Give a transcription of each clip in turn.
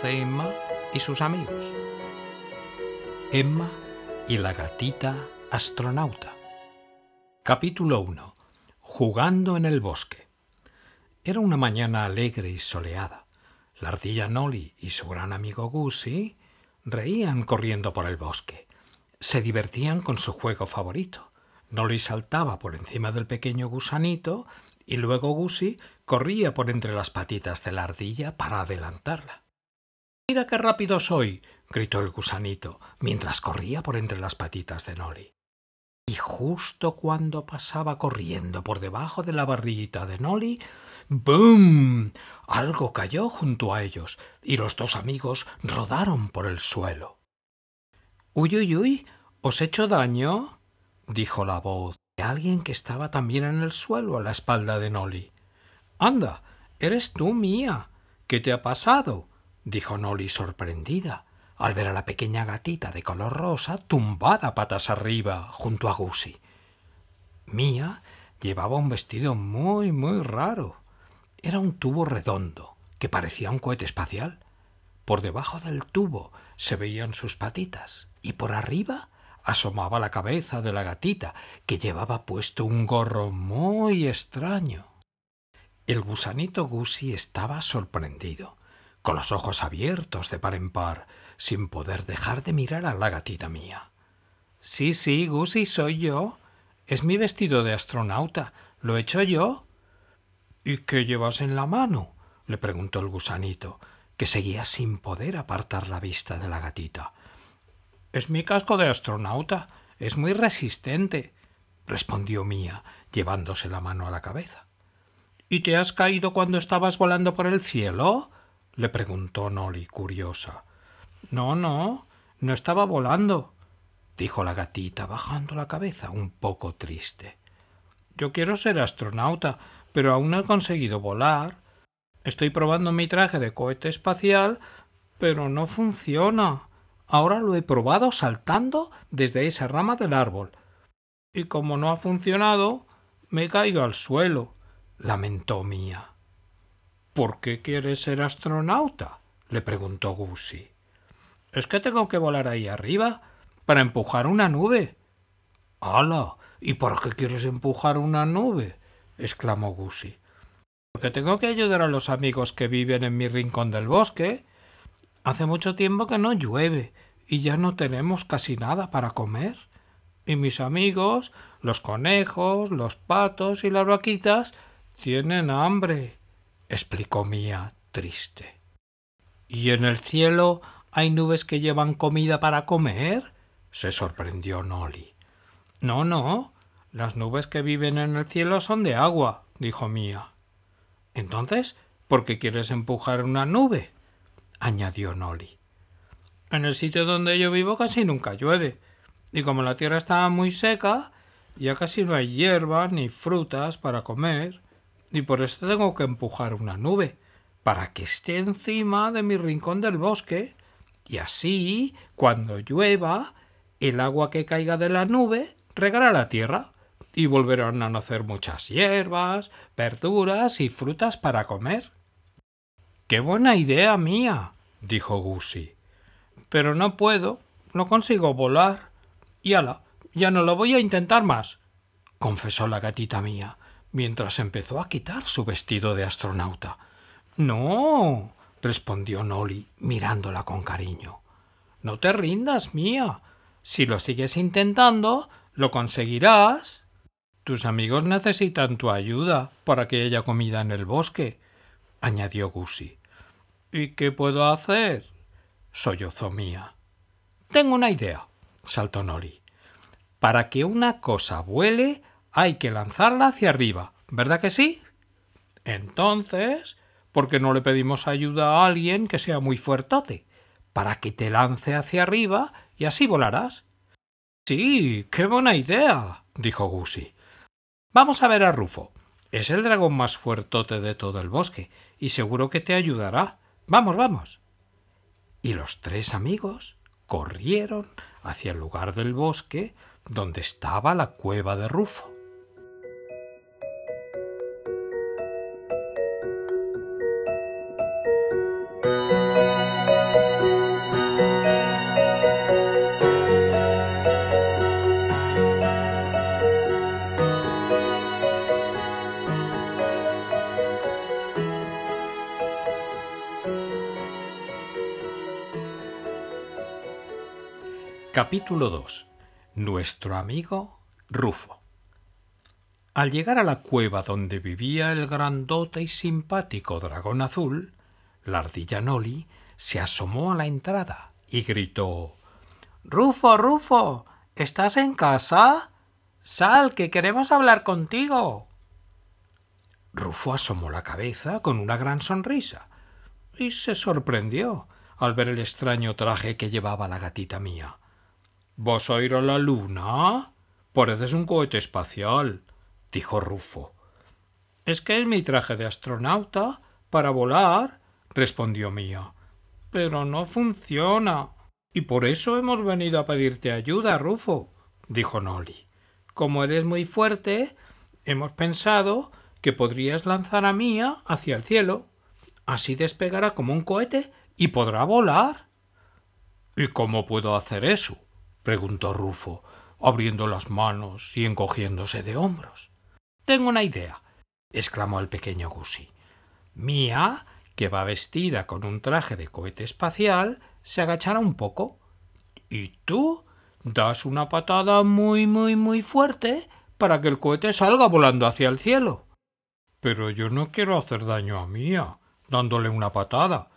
de Emma y sus amigos. Emma y la gatita astronauta. Capítulo 1. Jugando en el bosque. Era una mañana alegre y soleada. La ardilla Nolly y su gran amigo Gussie reían corriendo por el bosque. Se divertían con su juego favorito, Nolly saltaba por encima del pequeño gusanito y luego Gussie corría por entre las patitas de la ardilla para adelantarla. Mira qué rápido soy, gritó el gusanito, mientras corría por entre las patitas de Nolly. Y justo cuando pasaba corriendo por debajo de la barriguita de Nolly, ¡boom! Algo cayó junto a ellos y los dos amigos rodaron por el suelo. ¡Uy, uy, uy! ¿Os he hecho daño? dijo la voz de alguien que estaba también en el suelo a la espalda de Nolly. Anda, eres tú, mía. ¿Qué te ha pasado? Dijo Nolly sorprendida al ver a la pequeña gatita de color rosa tumbada patas arriba junto a Gussie. Mía llevaba un vestido muy, muy raro. Era un tubo redondo que parecía un cohete espacial. Por debajo del tubo se veían sus patitas y por arriba asomaba la cabeza de la gatita, que llevaba puesto un gorro muy extraño. El gusanito Gussie estaba sorprendido, con los ojos abiertos de par en par, sin poder dejar de mirar a la gatita mía. Sí, sí, Gussie, soy yo. Es mi vestido de astronauta. ¿Lo he hecho yo? ¿Y qué llevas en la mano? le preguntó el gusanito, que seguía sin poder apartar la vista de la gatita. Es mi casco de astronauta. Es muy resistente, respondió Mía, llevándose la mano a la cabeza. ¿Y te has caído cuando estabas volando por el cielo? Le preguntó Nolly, curiosa. No, no, no estaba volando, dijo la gatita, bajando la cabeza un poco triste. Yo quiero ser astronauta, pero aún no he conseguido volar. Estoy probando mi traje de cohete espacial, pero no funciona. Ahora lo he probado saltando desde esa rama del árbol. Y como no ha funcionado, me he caído al suelo, lamentó Mía. ¿Por qué quieres ser astronauta? le preguntó Gussie. Es que tengo que volar ahí arriba para empujar una nube. ¡Hala! ¿Y por qué quieres empujar una nube? exclamó Gussie. Porque tengo que ayudar a los amigos que viven en mi rincón del bosque. Hace mucho tiempo que no llueve y ya no tenemos casi nada para comer. Y mis amigos, los conejos, los patos y las vaquitas, tienen hambre, explicó Mía, triste. ¿Y en el cielo hay nubes que llevan comida para comer? se sorprendió Nolly. No, no. Las nubes que viven en el cielo son de agua, dijo Mía. Entonces, ¿por qué quieres empujar una nube? añadió Nolly. En el sitio donde yo vivo casi nunca llueve, y como la tierra está muy seca, ya casi no hay hierba ni frutas para comer, y por eso tengo que empujar una nube, para que esté encima de mi rincón del bosque, y así, cuando llueva, el agua que caiga de la nube regará la tierra, y volverán a nacer muchas hierbas, verduras y frutas para comer. ¡Qué buena idea mía! dijo Gussie pero no puedo, no consigo volar. Y ala, ya no lo voy a intentar más, confesó la gatita mía, mientras empezó a quitar su vestido de astronauta. No, respondió Nolly, mirándola con cariño. No te rindas, mía. Si lo sigues intentando, lo conseguirás. Tus amigos necesitan tu ayuda para que haya comida en el bosque, añadió Gussie. ¿Y qué puedo hacer? sollozó Mía. Tengo una idea, saltó Nolly. Para que una cosa vuele hay que lanzarla hacia arriba, ¿verdad que sí? Entonces, ¿por qué no le pedimos ayuda a alguien que sea muy fuertote? Para que te lance hacia arriba y así volarás. Sí, qué buena idea, dijo Gussie. Vamos a ver a Rufo. Es el dragón más fuertote de todo el bosque y seguro que te ayudará. Vamos, vamos y los tres amigos corrieron hacia el lugar del bosque donde estaba la cueva de Rufo. Capítulo 2. Nuestro amigo Rufo. Al llegar a la cueva donde vivía el grandote y simpático dragón azul, la ardilla Noli se asomó a la entrada y gritó Rufo, Rufo, ¿estás en casa? Sal, que queremos hablar contigo. Rufo asomó la cabeza con una gran sonrisa y se sorprendió al ver el extraño traje que llevaba la gatita mía. ¿Vas a ir a la luna? Pareces un cohete espacial, dijo Rufo. Es que es mi traje de astronauta para volar, respondió Mía. Pero no funciona. Y por eso hemos venido a pedirte ayuda, Rufo, dijo Noli. Como eres muy fuerte, hemos pensado que podrías lanzar a Mía hacia el cielo. Así despegará como un cohete y podrá volar. ¿Y cómo puedo hacer eso? Preguntó Rufo, abriendo las manos y encogiéndose de hombros. Tengo una idea, exclamó el pequeño Gussie. Mía, que va vestida con un traje de cohete espacial, se agachará un poco. Y tú das una patada muy, muy, muy fuerte para que el cohete salga volando hacia el cielo. Pero yo no quiero hacer daño a Mía, dándole una patada,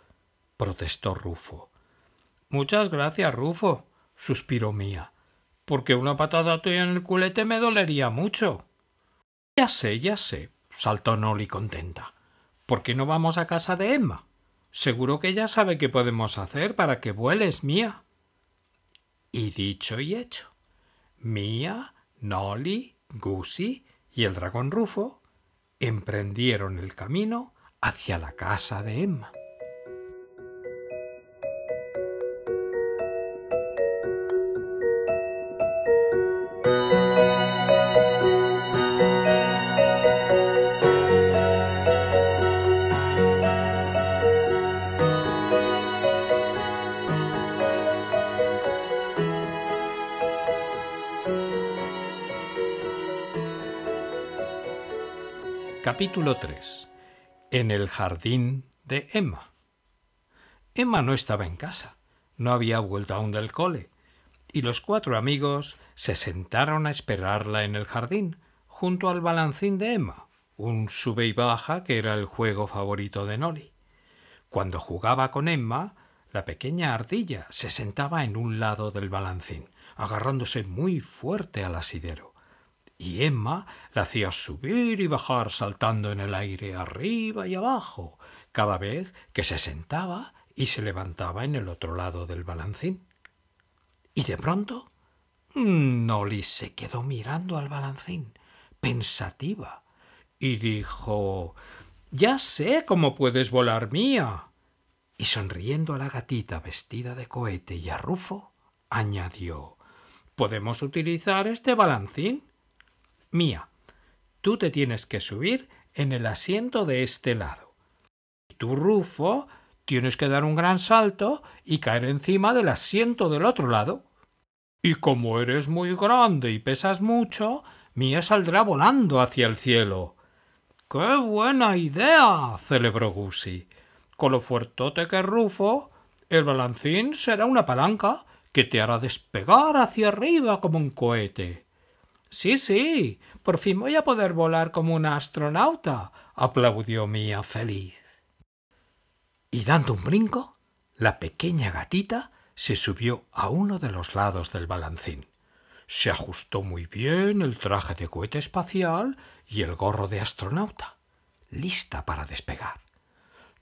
protestó Rufo. Muchas gracias, Rufo, suspiró Mía, porque una patada tuya en el culete me dolería mucho. Ya sé, ya sé, saltó Noli contenta. ¿Por qué no vamos a casa de Emma? Seguro que ella sabe qué podemos hacer para que vueles, Mía. Y dicho y hecho, Mía, Noli, Gussie y el dragón Rufo emprendieron el camino hacia la casa de Emma. Capítulo 3. En el jardín de Emma. Emma no estaba en casa, no había vuelto aún del cole, y los cuatro amigos se sentaron a esperarla en el jardín, junto al balancín de Emma, un sube y baja que era el juego favorito de Noli. Cuando jugaba con Emma, la pequeña ardilla se sentaba en un lado del balancín, agarrándose muy fuerte al asidero y Emma la hacía subir y bajar saltando en el aire arriba y abajo, cada vez que se sentaba y se levantaba en el otro lado del balancín. Y de pronto Noli se quedó mirando al balancín, pensativa, y dijo Ya sé cómo puedes volar mía. Y sonriendo a la gatita vestida de cohete y a Rufo, añadió Podemos utilizar este balancín Mía, tú te tienes que subir en el asiento de este lado. Y tú, Rufo, tienes que dar un gran salto y caer encima del asiento del otro lado. Y como eres muy grande y pesas mucho, Mía saldrá volando hacia el cielo. ¡Qué buena idea! celebró Gussie. Con lo fuertote que Rufo, el balancín será una palanca que te hará despegar hacia arriba como un cohete. Sí, sí, por fin voy a poder volar como una astronauta, aplaudió Mía feliz. Y dando un brinco, la pequeña gatita se subió a uno de los lados del balancín. Se ajustó muy bien el traje de cohete espacial y el gorro de astronauta, lista para despegar.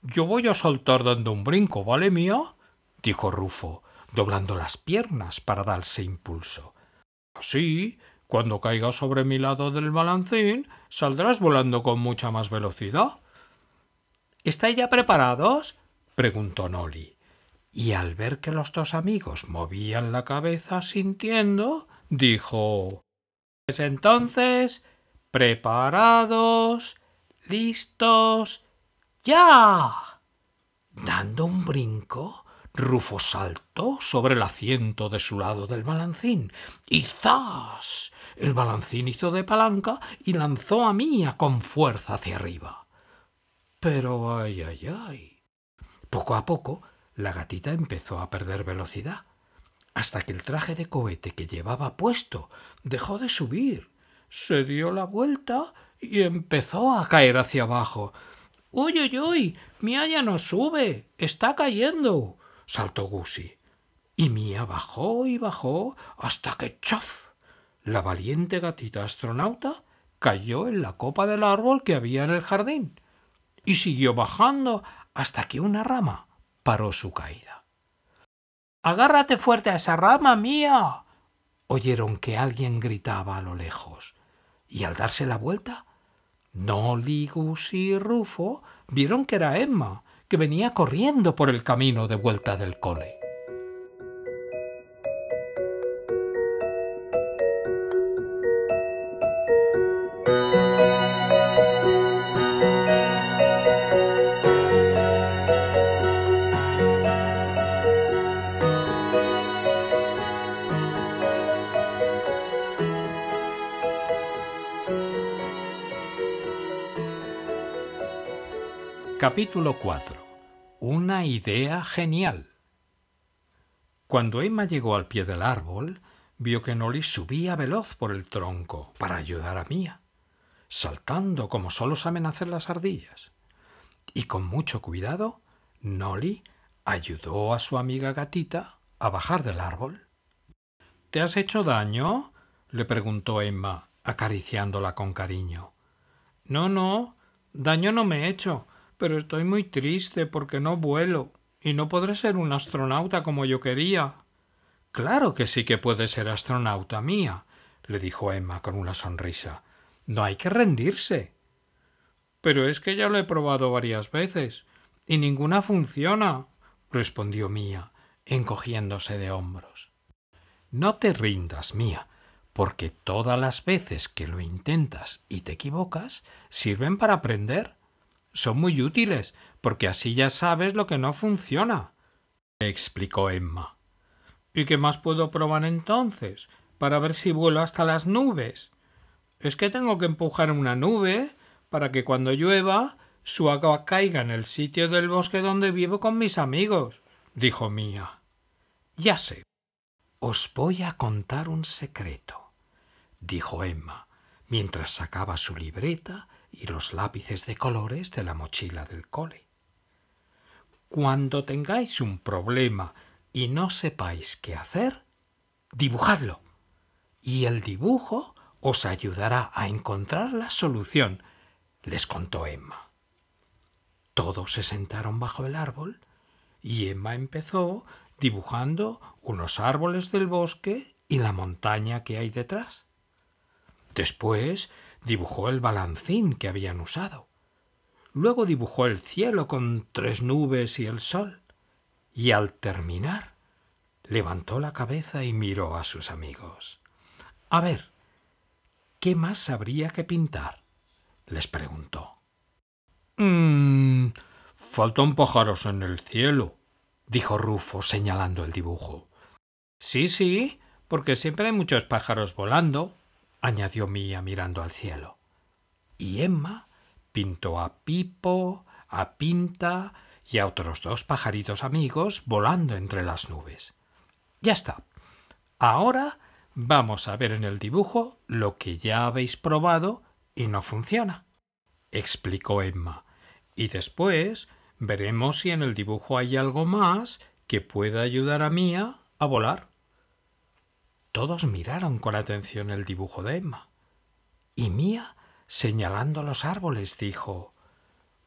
Yo voy a saltar dando un brinco, ¿vale, Mía? dijo Rufo, doblando las piernas para darse impulso. Sí, cuando caigas sobre mi lado del balancín, saldrás volando con mucha más velocidad. ¿Estáis ya preparados? preguntó Noli. Y al ver que los dos amigos movían la cabeza sintiendo, dijo Pues entonces, preparados, listos, ya. Dando un brinco, Rufo saltó sobre el asiento de su lado del balancín y ¡zas! El balancín hizo de palanca y lanzó a Mía con fuerza hacia arriba. Pero ay, ay, ay. Poco a poco la gatita empezó a perder velocidad. hasta que el traje de cohete que llevaba puesto dejó de subir. Se dio la vuelta y empezó a caer hacia abajo. ¡Uy, uy, uy! Mía ya no sube. Está cayendo. saltó Gussie. Y Mía bajó y bajó hasta que ¡chof! La valiente gatita astronauta cayó en la copa del árbol que había en el jardín y siguió bajando hasta que una rama paró su caída. Agárrate fuerte a esa rama mía. Oyeron que alguien gritaba a lo lejos, y al darse la vuelta, Nolly, Gussie y Rufo vieron que era Emma, que venía corriendo por el camino de vuelta del cole. Capítulo 4. Una idea genial. Cuando Emma llegó al pie del árbol, vio que Nolly subía veloz por el tronco para ayudar a Mía, saltando como solo saben hacer las ardillas. Y con mucho cuidado, Nolly ayudó a su amiga gatita a bajar del árbol. ¿Te has hecho daño? le preguntó Emma, acariciándola con cariño. No, no, daño no me he hecho, pero estoy muy triste porque no vuelo y no podré ser un astronauta como yo quería. Claro que sí que puede ser astronauta mía, le dijo Emma con una sonrisa. No hay que rendirse. Pero es que ya lo he probado varias veces y ninguna funciona, respondió Mía, encogiéndose de hombros. No te rindas, Mía, porque todas las veces que lo intentas y te equivocas sirven para aprender son muy útiles, porque así ya sabes lo que no funciona, explicó Emma. ¿Y qué más puedo probar entonces? Para ver si vuelo hasta las nubes. Es que tengo que empujar una nube para que cuando llueva su agua caiga en el sitio del bosque donde vivo con mis amigos, dijo Mía. Ya sé. Os voy a contar un secreto, dijo Emma, mientras sacaba su libreta y los lápices de colores de la mochila del cole. Cuando tengáis un problema y no sepáis qué hacer, dibujadlo. Y el dibujo os ayudará a encontrar la solución, les contó Emma. Todos se sentaron bajo el árbol y Emma empezó dibujando unos árboles del bosque y la montaña que hay detrás. Después dibujó el balancín que habían usado. Luego dibujó el cielo con tres nubes y el sol. Y al terminar, levantó la cabeza y miró a sus amigos. A ver, ¿qué más habría que pintar? les preguntó. Mmm. Faltan pájaros en el cielo, dijo Rufo señalando el dibujo. Sí, sí, porque siempre hay muchos pájaros volando, añadió Mía mirando al cielo. Y Emma pintó a Pipo, a Pinta y a otros dos pajaritos amigos volando entre las nubes. Ya está. Ahora vamos a ver en el dibujo lo que ya habéis probado y no funciona, explicó Emma. Y después veremos si en el dibujo hay algo más que pueda ayudar a Mía a volar. Todos miraron con atención el dibujo de Emma. Y Mía, señalando los árboles, dijo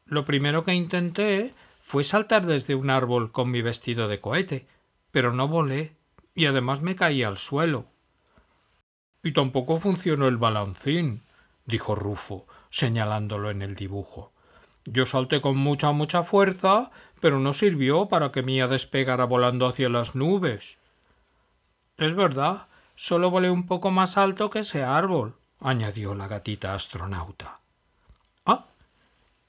Lo primero que intenté fue saltar desde un árbol con mi vestido de cohete, pero no volé y además me caí al suelo. Y tampoco funcionó el balancín, dijo Rufo, señalándolo en el dibujo. Yo salté con mucha, mucha fuerza, pero no sirvió para que Mía despegara volando hacia las nubes. Es verdad, Solo volé un poco más alto que ese árbol, añadió la gatita astronauta. Ah,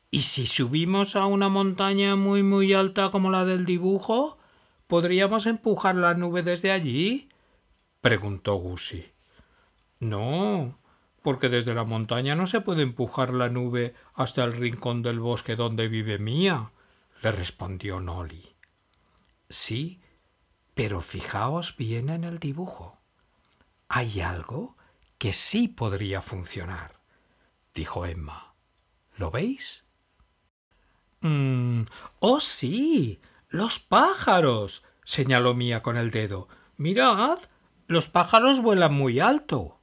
¿y si subimos a una montaña muy muy alta como la del dibujo? ¿Podríamos empujar la nube desde allí? preguntó Gussie. No, porque desde la montaña no se puede empujar la nube hasta el rincón del bosque donde vive Mía, le respondió Nolly. Sí, Pero fijaos bien en el dibujo. Hay algo que sí podría funcionar, dijo Emma. ¿Lo veis? Mm, oh, sí. Los pájaros. señaló Mía con el dedo. Mirad, los pájaros vuelan muy alto.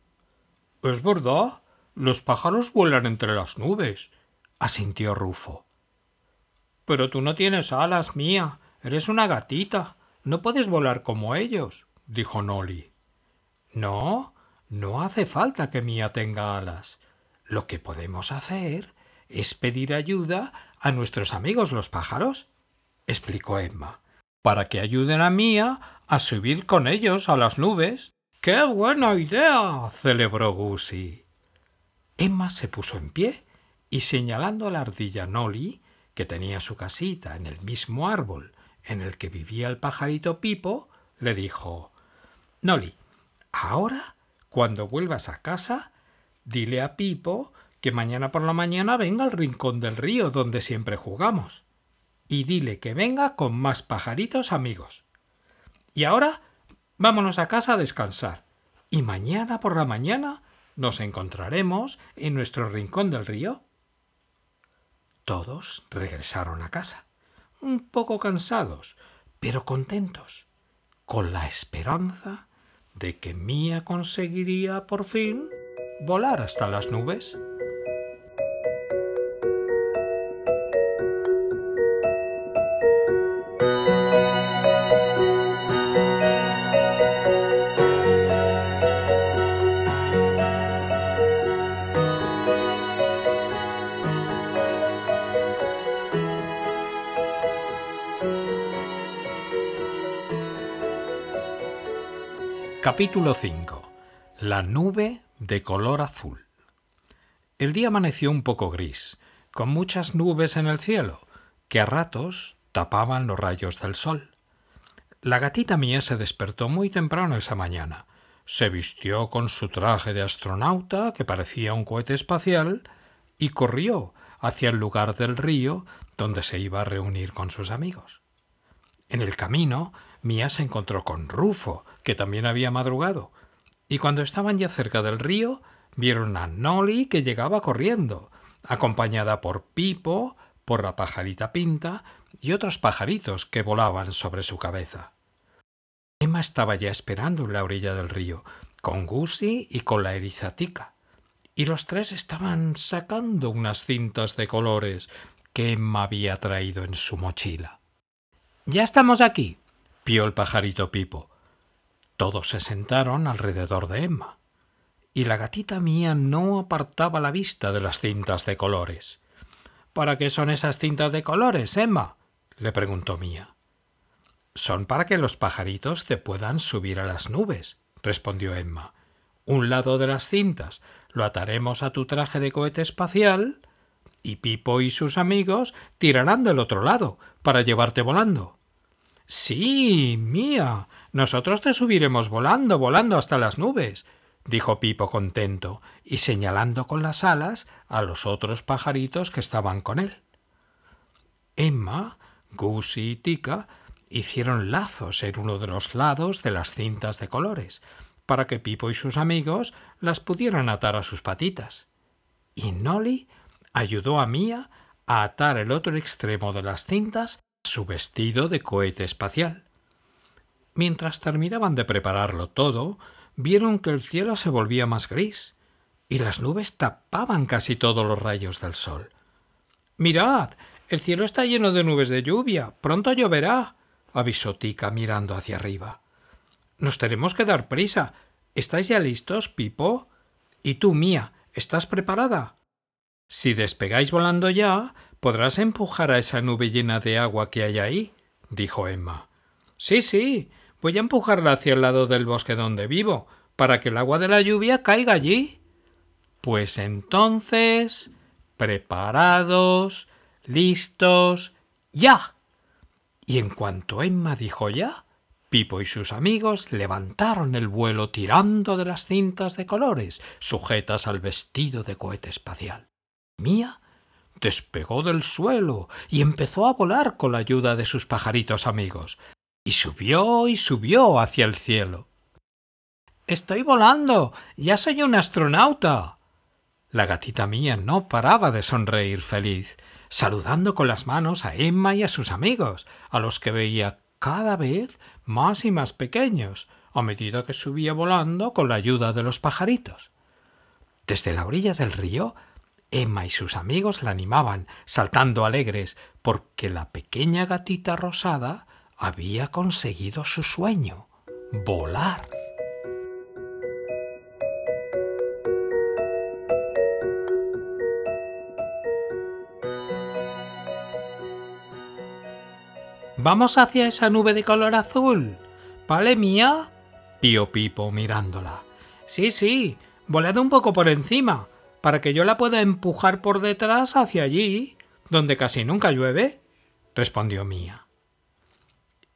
Es verdad. Los pájaros vuelan entre las nubes, asintió Rufo. Pero tú no tienes alas, Mía. Eres una gatita. No puedes volar como ellos, dijo Nolly. No, no hace falta que Mía tenga alas. Lo que podemos hacer es pedir ayuda a nuestros amigos los pájaros, explicó Emma, para que ayuden a Mía a subir con ellos a las nubes. ¡Qué buena idea! celebró Gussie. Emma se puso en pie y señalando a la ardilla Nolly, que tenía su casita en el mismo árbol en el que vivía el pajarito Pipo, le dijo Nolly, ahora, cuando vuelvas a casa, dile a Pipo que mañana por la mañana venga al rincón del río donde siempre jugamos. Y dile que venga con más pajaritos amigos. Y ahora vámonos a casa a descansar. Y mañana por la mañana nos encontraremos en nuestro rincón del río. Todos regresaron a casa, un poco cansados, pero contentos, con la esperanza de que Mía conseguiría por fin volar hasta las nubes. Capítulo 5. La nube de color azul. El día amaneció un poco gris, con muchas nubes en el cielo, que a ratos tapaban los rayos del sol. La gatita mía se despertó muy temprano esa mañana. Se vistió con su traje de astronauta, que parecía un cohete espacial, y corrió hacia el lugar del río donde se iba a reunir con sus amigos. En el camino Mía se encontró con Rufo, que también había madrugado, y cuando estaban ya cerca del río, vieron a Nolly que llegaba corriendo, acompañada por Pipo, por la pajarita Pinta y otros pajaritos que volaban sobre su cabeza. Emma estaba ya esperando en la orilla del río, con Gussie y con la erizatica, y los tres estaban sacando unas cintas de colores que Emma había traído en su mochila. Ya estamos aquí, pió el pajarito Pipo. Todos se sentaron alrededor de Emma, y la gatita mía no apartaba la vista de las cintas de colores. ¿Para qué son esas cintas de colores, Emma? le preguntó Mía. Son para que los pajaritos te puedan subir a las nubes, respondió Emma. Un lado de las cintas lo ataremos a tu traje de cohete espacial y Pipo y sus amigos tirarán del otro lado para llevarte volando. Sí, mía. Nosotros te subiremos volando, volando hasta las nubes, dijo Pipo contento, y señalando con las alas a los otros pajaritos que estaban con él. Emma, Gussie y Tica hicieron lazos en uno de los lados de las cintas de colores, para que Pipo y sus amigos las pudieran atar a sus patitas. Y Nolly ayudó a Mía a atar el otro extremo de las cintas su vestido de cohete espacial. Mientras terminaban de prepararlo todo, vieron que el cielo se volvía más gris y las nubes tapaban casi todos los rayos del sol. Mirad, el cielo está lleno de nubes de lluvia. Pronto lloverá, avisó Tica mirando hacia arriba. Nos tenemos que dar prisa. ¿Estáis ya listos, Pipo? ¿Y tú, Mía, estás preparada? Si despegáis volando ya, podrás empujar a esa nube llena de agua que hay ahí, dijo Emma. Sí, sí, voy a empujarla hacia el lado del bosque donde vivo, para que el agua de la lluvia caiga allí. Pues entonces, preparados, listos, ya. Y en cuanto Emma dijo ya, Pipo y sus amigos levantaron el vuelo tirando de las cintas de colores sujetas al vestido de cohete espacial. Mía despegó del suelo y empezó a volar con la ayuda de sus pajaritos amigos. y subió y subió hacia el cielo. Estoy volando. Ya soy un astronauta. La gatita mía no paraba de sonreír feliz, saludando con las manos a Emma y a sus amigos, a los que veía cada vez más y más pequeños, a medida que subía volando con la ayuda de los pajaritos. Desde la orilla del río, Emma y sus amigos la animaban, saltando alegres, porque la pequeña gatita rosada había conseguido su sueño, volar. Vamos hacia esa nube de color azul. ¿Vale, mía? Pío Pipo mirándola. Sí, sí, volad un poco por encima, para que yo la pueda empujar por detrás hacia allí, donde casi nunca llueve, respondió Mía.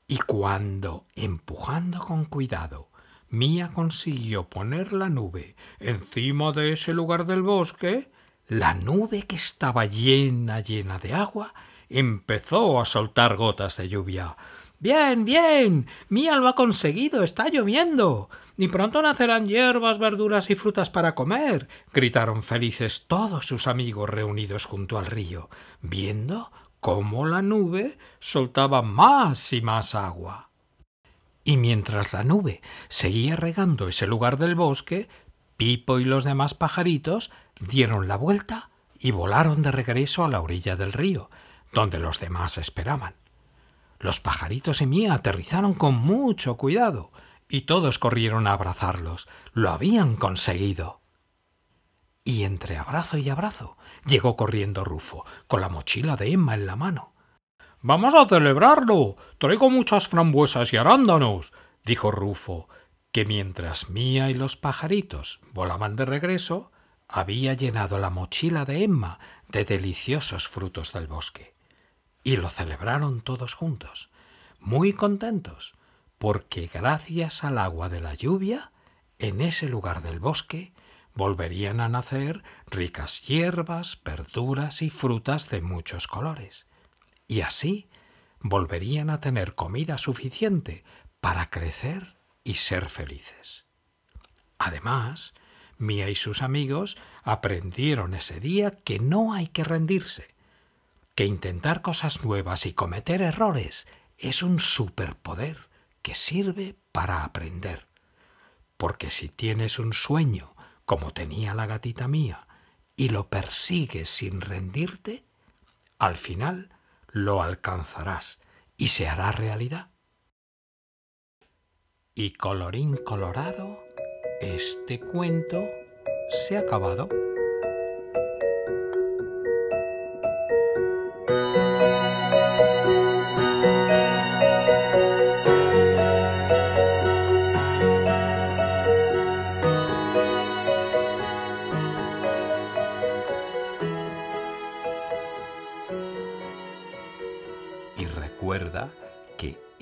Y cuando, empujando con cuidado, Mía consiguió poner la nube encima de ese lugar del bosque, la nube que estaba llena, llena de agua, empezó a soltar gotas de lluvia. Bien, bien. Mía lo ha conseguido. Está lloviendo. Y pronto nacerán hierbas, verduras y frutas para comer. gritaron felices todos sus amigos reunidos junto al río, viendo cómo la nube soltaba más y más agua. Y mientras la nube seguía regando ese lugar del bosque, Pipo y los demás pajaritos dieron la vuelta y volaron de regreso a la orilla del río, donde los demás esperaban. Los pajaritos y Mía aterrizaron con mucho cuidado, y todos corrieron a abrazarlos. Lo habían conseguido. Y entre abrazo y abrazo llegó corriendo Rufo, con la mochila de Emma en la mano. Vamos a celebrarlo. Traigo muchas frambuesas y arándanos, dijo Rufo, que mientras Mía y los pajaritos volaban de regreso, había llenado la mochila de Emma de deliciosos frutos del bosque. Y lo celebraron todos juntos, muy contentos, porque gracias al agua de la lluvia, en ese lugar del bosque, volverían a nacer ricas hierbas, verduras y frutas de muchos colores. Y así volverían a tener comida suficiente para crecer y ser felices. Además, Mía y sus amigos aprendieron ese día que no hay que rendirse, que intentar cosas nuevas y cometer errores es un superpoder que sirve para aprender. Porque si tienes un sueño como tenía la gatita mía, y lo persigues sin rendirte, al final lo alcanzarás y se hará realidad. Y colorín colorado, este cuento se ha acabado.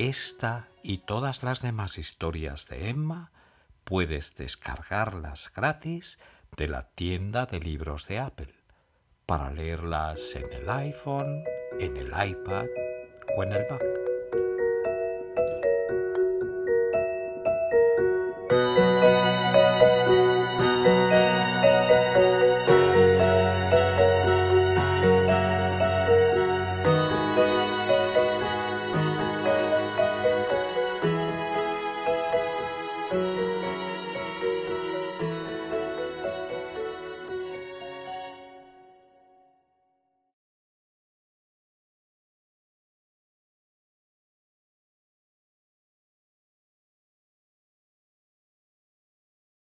Esta y todas las demás historias de Emma puedes descargarlas gratis de la tienda de libros de Apple para leerlas en el iPhone, en el iPad o en el Mac.